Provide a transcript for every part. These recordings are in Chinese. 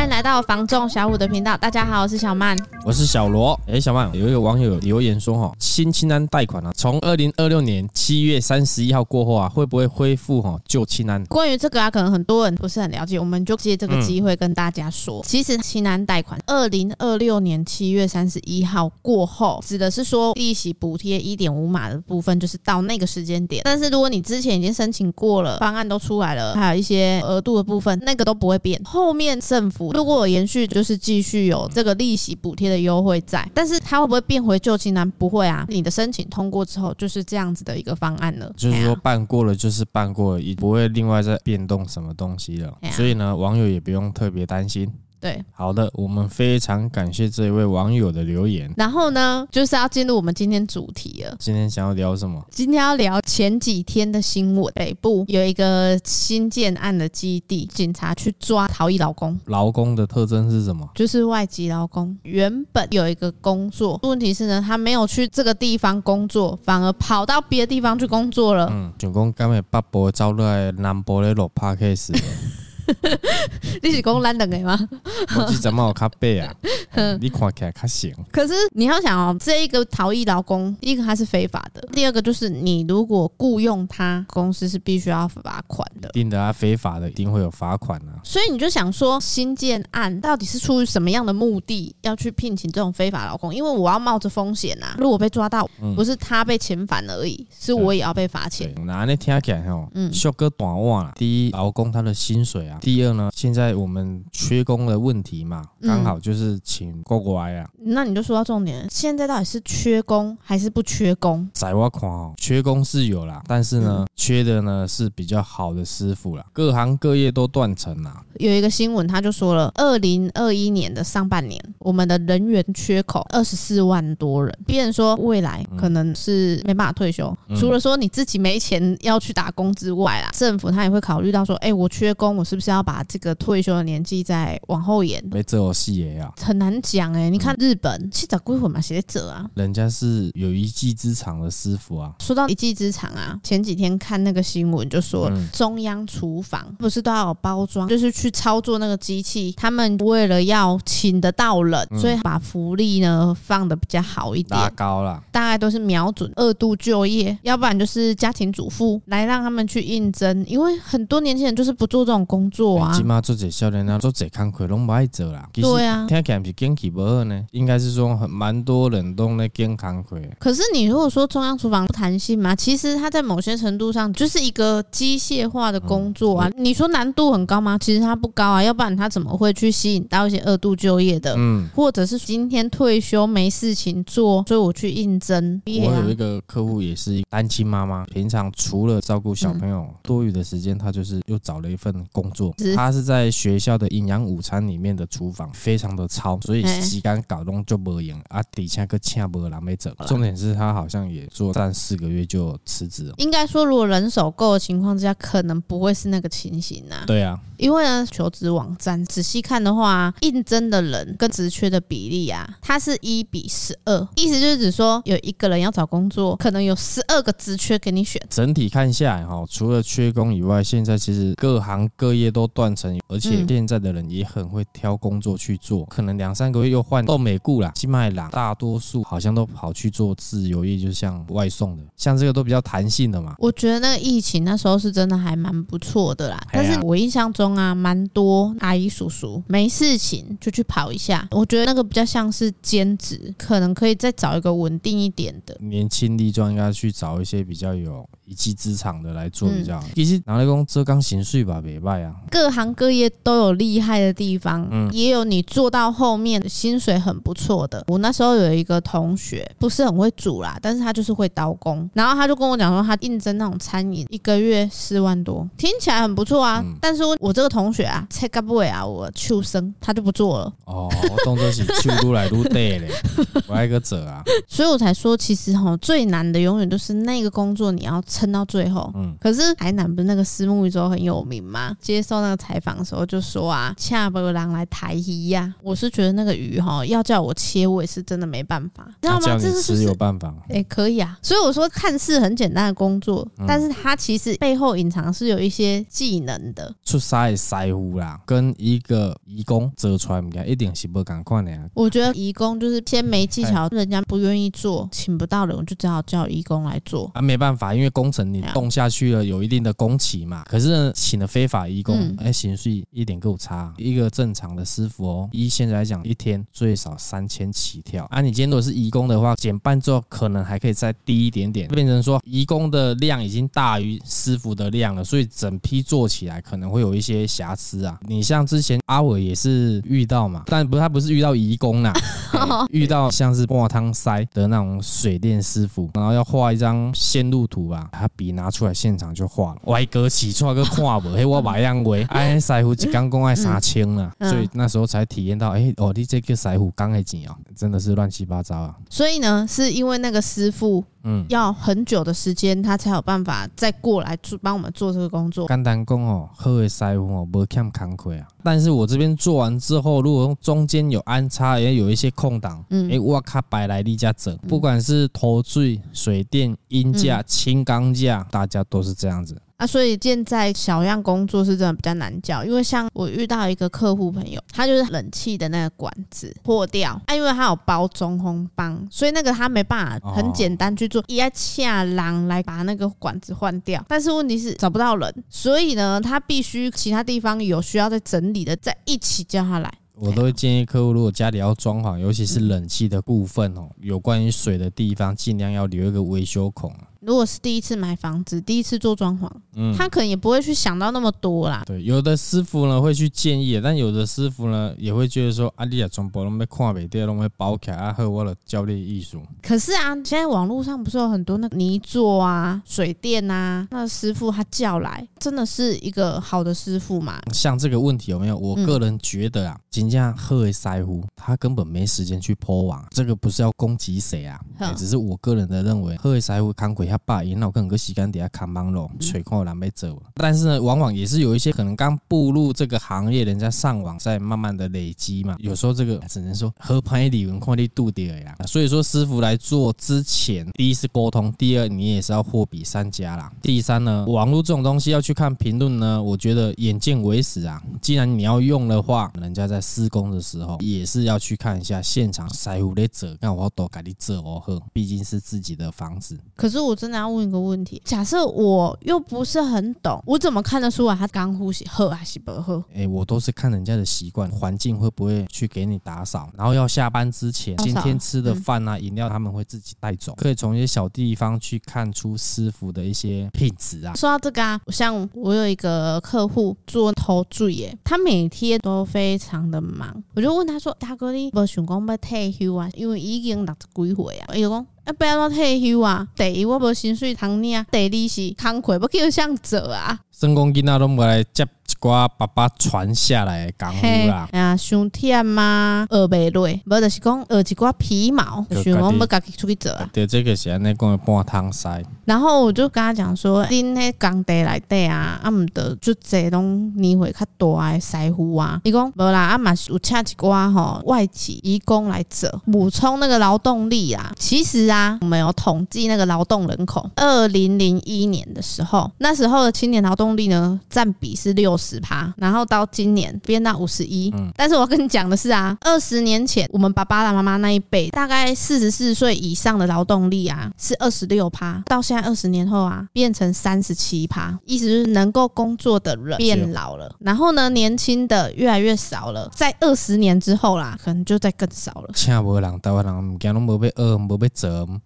欢迎来到房仲小五的频道。大家好，我是小曼，我是小罗。哎，小曼，有一个网友留言说，哈，新清安贷款啊，从二零二六年七月三十一号过后啊，会不会恢复哈旧清安？关于这个啊，可能很多人不是很了解，我们就借这个机会跟大家说，嗯、其实清安贷款二零二六年七月三十一号过后，指的是说利息补贴一点五码的部分，就是到那个时间点。但是如果你之前已经申请过了，方案都出来了，还有一些额度的部分，那个都不会变。后面政府如果延续，就是继续有这个利息补贴的优惠在，但是它会不会变回旧情男？不会啊，你的申请通过之后就是这样子的一个方案了。就是说办过了就是办过了，也不会另外再变动什么东西了。所以呢，网友也不用特别担心。对，好的，我们非常感谢这一位网友的留言。然后呢，就是要进入我们今天主题了。今天想要聊什么？今天要聊前几天的新闻，北部有一个新建案的基地，警察去抓逃逸劳工。劳工的特征是什么？就是外籍劳工，原本有一个工作，问题是呢，他没有去这个地方工作，反而跑到别的地方去工作了。嗯，就讲刚才北部招来南部的落帕 case。你是讲咱两个吗？我是怎么有卡背啊？你看起来卡行。可是你要想哦，这一个逃逸劳工，一个他是非法的，第二个就是你如果雇佣他，公司是必须要罚款的。定的啊，非法的一定会有罚款啊。所以你就想说，新建案到底是出于什么样的目的要去聘请这种非法劳工？因为我要冒着风险呐，如果被抓到，不是他被遣返而已，是我也要被罚钱。那你听起来吼，嗯，小哥短袜啦。第一，劳工他的薪水啊。第二呢，现在我们缺工的问题嘛，刚好就是请过过来啊。那你就说到重点，现在到底是缺工还是不缺工？在我看哦，缺工是有啦，但是呢，缺的呢是比较好的师傅啦，各行各业都断层啦。有一个新闻，他就说了，二零二一年的上半年，我们的人员缺口二十四万多人。别人说未来可能是没办法退休，除了说你自己没钱要去打工之外啊，政府他也会考虑到说，哎，我缺工，我是不是？要把这个退休的年纪再往后延，没这种戏也要很难讲哎。你看日本去找归魂嘛，写者啊，人家是有一技之长的师傅啊。说到一技之长啊，前几天看那个新闻就说，中央厨房不是都要有包装，就是去操作那个机器。他们为了要请得到人，所以把福利呢放的比较好一点，拉高了。大概都是瞄准二度就业，要不然就是家庭主妇来让他们去应征，因为很多年轻人就是不做这种工作。做啊，起码做这少年啊，做这工课拢不爱做啦。对啊，听起来不是经济不好呢，应该是说很蛮多人都在健康课。可是你如果说中央厨房不弹性嘛，其实它在某些程度上就是一个机械化的工作啊。你说难度很高吗？其实它不高啊，要不然它怎么会去吸引到一些二度就业的？嗯，或者是今天退休没事情做，所以我去应征。我有一个客户也是单亲妈妈，平常除了照顾小朋友，多余的时间她就是又找了一份工作。他是在学校的营养午餐里面的厨房，非常的糙，所以时间搞弄就不赢啊，底下个请不人没整。重点是他好像也做三四个月就辞职了。应该说，如果人手够的情况之下，可能不会是那个情形呐。对啊，因为呢，求职网站仔细看的话，应征的人跟职缺的比例啊，它是一比十二，意思就是指说有一个人要找工作，可能有十二个职缺给你选。整体看下来哈，除了缺工以外，现在其实各行各业都断层，而且现在的人也很会挑工作去做，可能两三个月又换到美顾啦、金麦郎，大多数好像都跑去做自由业，就像外送的，像这个都比较弹性的嘛。我觉得那个疫情那时候是真的还蛮不错的啦，但是我印象中啊，蛮多阿姨叔叔没事情就去跑一下，我觉得那个比较像是兼职，可能可以再找一个稳定一点的。年轻力壮应该去找一些比较有一技之长的来做比较好。其实拿来讲，这刚行税吧，没拜啊。各行各业都有厉害的地方，嗯，也有你做到后面薪水很不错的。我那时候有一个同学，不是很会煮啦，但是他就是会刀工，然后他就跟我讲说，他应征那种餐饮，一个月四万多，听起来很不错啊。但是我这个同学啊，才干不会啊，我秋生，他就不做了。哦，动作是修路来都对嘞，我爱个者啊。所以我才说，其实哈，最难的永远都是那个工作，你要撑到最后。嗯，可是台南不是那个虱目鱼粥很有名吗？接受那个采访的时候就说啊，恰不郎来台鱼呀。我是觉得那个鱼哈，要叫我切，我也是真的没办法，知道吗？这是有办法。哎，可以啊。所以我说，看似很简单的工作，嗯、但是它其实背后隐藏是有一些技能的。出塞的师傅啦，跟一个移工做出来，一定是不同款的呀。我觉得移工就是先没技巧，人家不愿意做，请不到人，我就只好叫移工来做。啊，没办法，因为工程你动下去了，有一定的工期嘛。可是呢，请了非法移工，哎、嗯，薪水一点够差。一个正常的师傅哦，一现在来讲，一天最少三千起跳。啊，你今天如果是移工的话，减半之后可能还可以再低一点点，变成说移工的量已经大于师傅的量了，所以整批做起来可能会有一些瑕疵啊。你像之前阿伟也是遇到嘛，但不是他不是遇到移工啦，遇到像是挂汤塞的那种水电师傅，然后要画一张线路图吧，他笔拿出来现场就画了，歪哥起出来个画不，嘿，我把样为哎师傅一刚工爱三千了，所以那时候才体验到，哎哦，你这个师傅刚的钱啊，真的是乱七八糟啊。所以呢，是因为那个师傅。嗯，要很久的时间，他才有办法再过来做帮我们做这个工作。简单讲哦，好的师傅哦，不欠慷慨啊。但是我这边做完之后，如果中间有安插，也有一些空档，嗯，哎、欸，我靠白来例家整，不管是头坠、水电、音架、轻钢架，大家都是这样子。啊，所以现在小样工作是真的比较难叫，因为像我遇到一个客户朋友，他就是冷气的那个管子破掉，啊，因为他有包中空帮，所以那个他没办法很简单去做，一下狼来把那个管子换掉，但是问题是找不到人，所以呢，他必须其他地方有需要再整理的，再一起叫他来。我都会建议客户，如果家里要装潢，尤其是冷气的部分哦，有关于水的地方，尽量要留一个维修孔。如果是第一次买房子，第一次做装潢，嗯，他可能也不会去想到那么多啦。对，有的师傅呢会去建议，但有的师傅呢也会觉得说，啊，你也全部拢要看不掉，拢要包起来，啊，和我的教练艺术。可是啊，现在网络上不是有很多那个泥做啊、水电啊，那师傅他叫来，真的是一个好的师傅嘛？像这个问题有没有？我个人觉得啊，真正好的师傅，他根本没时间去铺网，这个不是要攻击谁啊，只是我个人的认为，好的师傅他爸也脑壳个时间底下看忙咯，吹空了没走。但是呢，往往也是有一些可能刚步入这个行业，人家上网在慢慢的累积嘛。有时候这个只能说合拍理论快力度掉呀。所以说师傅来做之前，第一是沟通，第二你也是要货比三家啦。第三呢，网络这种东西要去看评论呢，我觉得眼见为实啊。既然你要用的话，人家在施工的时候也是要去看一下现场师傅的做，那我多给你做哦呵，毕竟是自己的房子。可是我。真的要问一个问题：假设我又不是很懂，我怎么看得出来他刚呼吸喝还是不喝？哎，我都是看人家的习惯，环境会不会去给你打扫，然后要下班之前，今天吃的饭啊、饮料他们会自己带走，可以从一些小地方去看出师傅的一些品质啊。说到这个啊，像我有一个客户做头坠耶，他每天都非常的忙，我就问他说：“大哥，你不想讲要退休啊？因为已经六十几岁啊。”伊就讲。啊，不要说退休啊！第一，我无薪水通领；第二是工课，要叫上做啊。算讲囡仔拢无来接寡爸爸传下来的功夫啦。哎呀，伤忝嘛，学袂落，无就是讲学一寡皮毛，想讲要家己出去做啊。对，这个是安尼讲的半汤塞。然后我就跟他讲说，恁迄工地内底啊，啊毋得就这拢年岁较大的师傅啊。伊讲无啦，啊嘛是有请一寡吼外籍移工来做，补充那个劳动力啊。其实啊，我们有统计那个劳动人口，二零零一年的时候，那时候的青年劳动力呢占比是六十趴，然后到今年变到五十一。但是我跟你讲的是啊，二十年前我们爸爸的妈妈那一辈，大概四十四岁以上的劳动力啊是二十六趴，到现在。二十年后啊，变成三十七趴，意思就是能够工作的人变老了，然后呢，年轻的越来越少了。在二十年之后啦，可能就再更少了。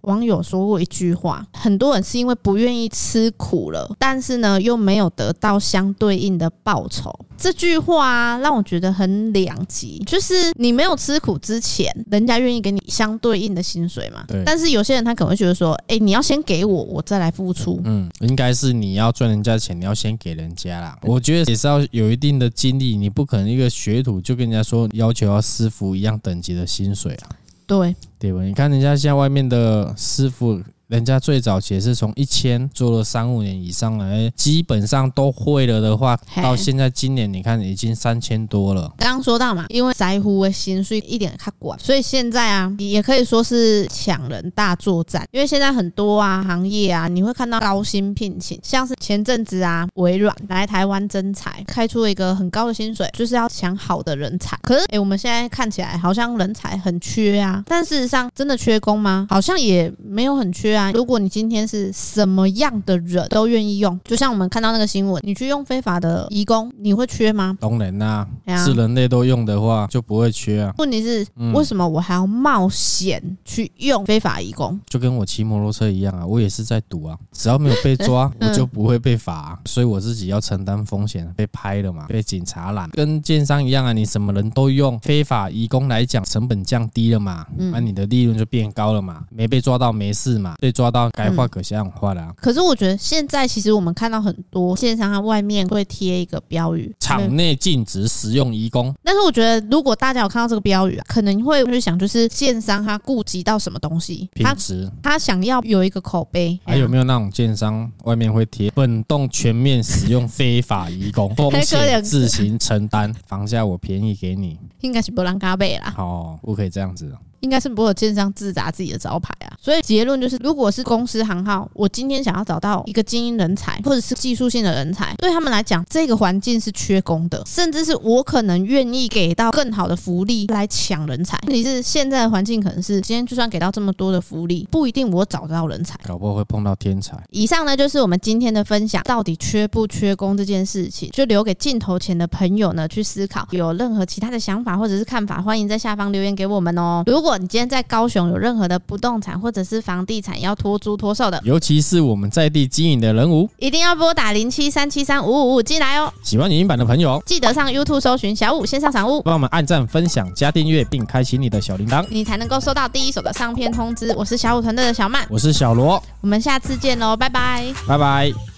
网友说过一句话：很多人是因为不愿意吃苦了，但是呢，又没有得到相对应的报酬。这句话啊，让我觉得很两极，就是你没有吃苦之前，人家愿意给你相对应的薪水嘛。对。但是有些人他可能会觉得说，哎，你要先给我，我再来付出。嗯，应该是你要赚人家钱，你要先给人家啦。我觉得也是要有一定的经历，你不可能一个学徒就跟人家说要求要师傅一样等级的薪水啊。对。对吧？你看人家现在外面的师傅。人家最早也是从一千做了三五年以上了，基本上都会了的话，到现在今年你看已经三千多了。刚刚说到嘛，因为在乎的薪水一点看管，所以现在啊，也可以说是抢人大作战。因为现在很多啊行业啊，你会看到高薪聘请，像是前阵子啊，微软来台湾征才，开出了一个很高的薪水，就是要抢好的人才。可是，哎、欸，我们现在看起来好像人才很缺啊，但事实上真的缺工吗？好像也没有很缺啊。如果你今天是什么样的人都愿意用，就像我们看到那个新闻，你去用非法的移工，你会缺吗？当然啦，是人类都用的话，就不会缺啊。问题是，为什么我还要冒险去用非法移工？就跟我骑摩托车一样啊，我也是在赌啊，只要没有被抓，我就不会被罚。啊，所以我自己要承担风险，被拍了嘛，被警察拦，跟建商一样啊，你什么人都用，非法移工来讲，成本降低了嘛，那你的利润就变高了嘛，没被抓到没事嘛，被抓到该换可想换了啊。可是我觉得现在其实我们看到很多建商它外面会贴一个标语，场内禁止使用移工。但是我觉得如果大家有看到这个标语啊，可能会去想，就是建商他顾及到什么东西，品质，他想要有一个口碑。还有没有那种建商外面会贴本栋全面使用非法移工，风险自行承担，房价我便宜给你，应该是不让加倍啦。哦，不可以这样子。应该是不会有建商自砸自己的招牌啊，所以结论就是，如果是公司行号，我今天想要找到一个精英人才或者是技术性的人才，对他们来讲，这个环境是缺工的，甚至是我可能愿意给到更好的福利来抢人才。问题是现在的环境可能是，今天就算给到这么多的福利，不一定我找得到人才，搞不好会碰到天才。以上呢就是我们今天的分享，到底缺不缺工这件事情，就留给镜头前的朋友呢去思考。有任何其他的想法或者是看法，欢迎在下方留言给我们哦。如果你今天在高雄有任何的不动产或者是房地产要托租托售的，尤其是我们在地经营的人物，一定要拨打零七三七三五五五进来哦。喜欢影音版的朋友，记得上 YouTube 搜寻小五线上赏屋，帮我们按赞、分享、加订阅，并开启你的小铃铛，你才能够收到第一手的上片通知。我是小五团队的小曼，我是小罗，我们下次见喽，拜拜，拜拜。